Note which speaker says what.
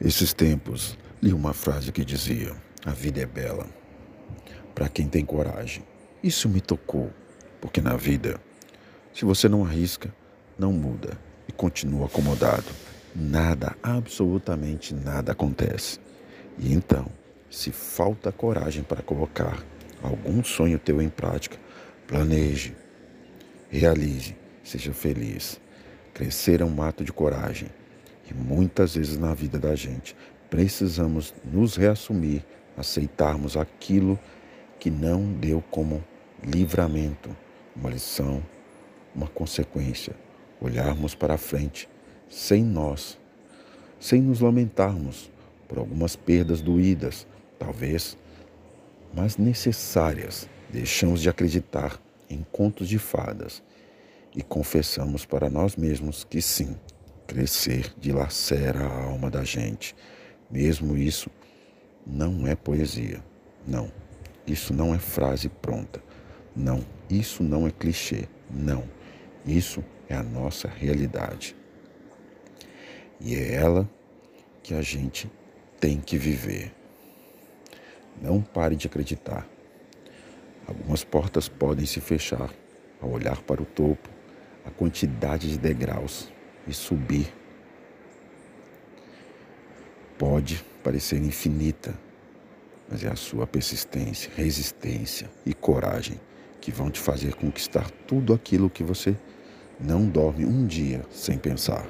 Speaker 1: Esses tempos li uma frase que dizia: A vida é bela para quem tem coragem. Isso me tocou, porque na vida, se você não arrisca, não muda e continua acomodado, nada, absolutamente nada acontece. E então, se falta coragem para colocar algum sonho teu em prática, planeje, realize, seja feliz. Crescer é um ato de coragem. E muitas vezes na vida da gente precisamos nos reassumir, aceitarmos aquilo que não deu como livramento, uma lição, uma consequência. Olharmos para frente sem nós, sem nos lamentarmos por algumas perdas doídas, talvez, mas necessárias. Deixamos de acreditar em contos de fadas e confessamos para nós mesmos que sim, crescer dilacera a alma da gente. Mesmo isso não é poesia. Não. Isso não é frase pronta. Não. Isso não é clichê. Não. Isso é a nossa realidade. E é ela que a gente tem que viver. Não pare de acreditar. Algumas portas podem se fechar ao olhar para o topo, a quantidade de degraus e subir pode parecer infinita, mas é a sua persistência, resistência e coragem que vão te fazer conquistar tudo aquilo que você não dorme um dia sem pensar.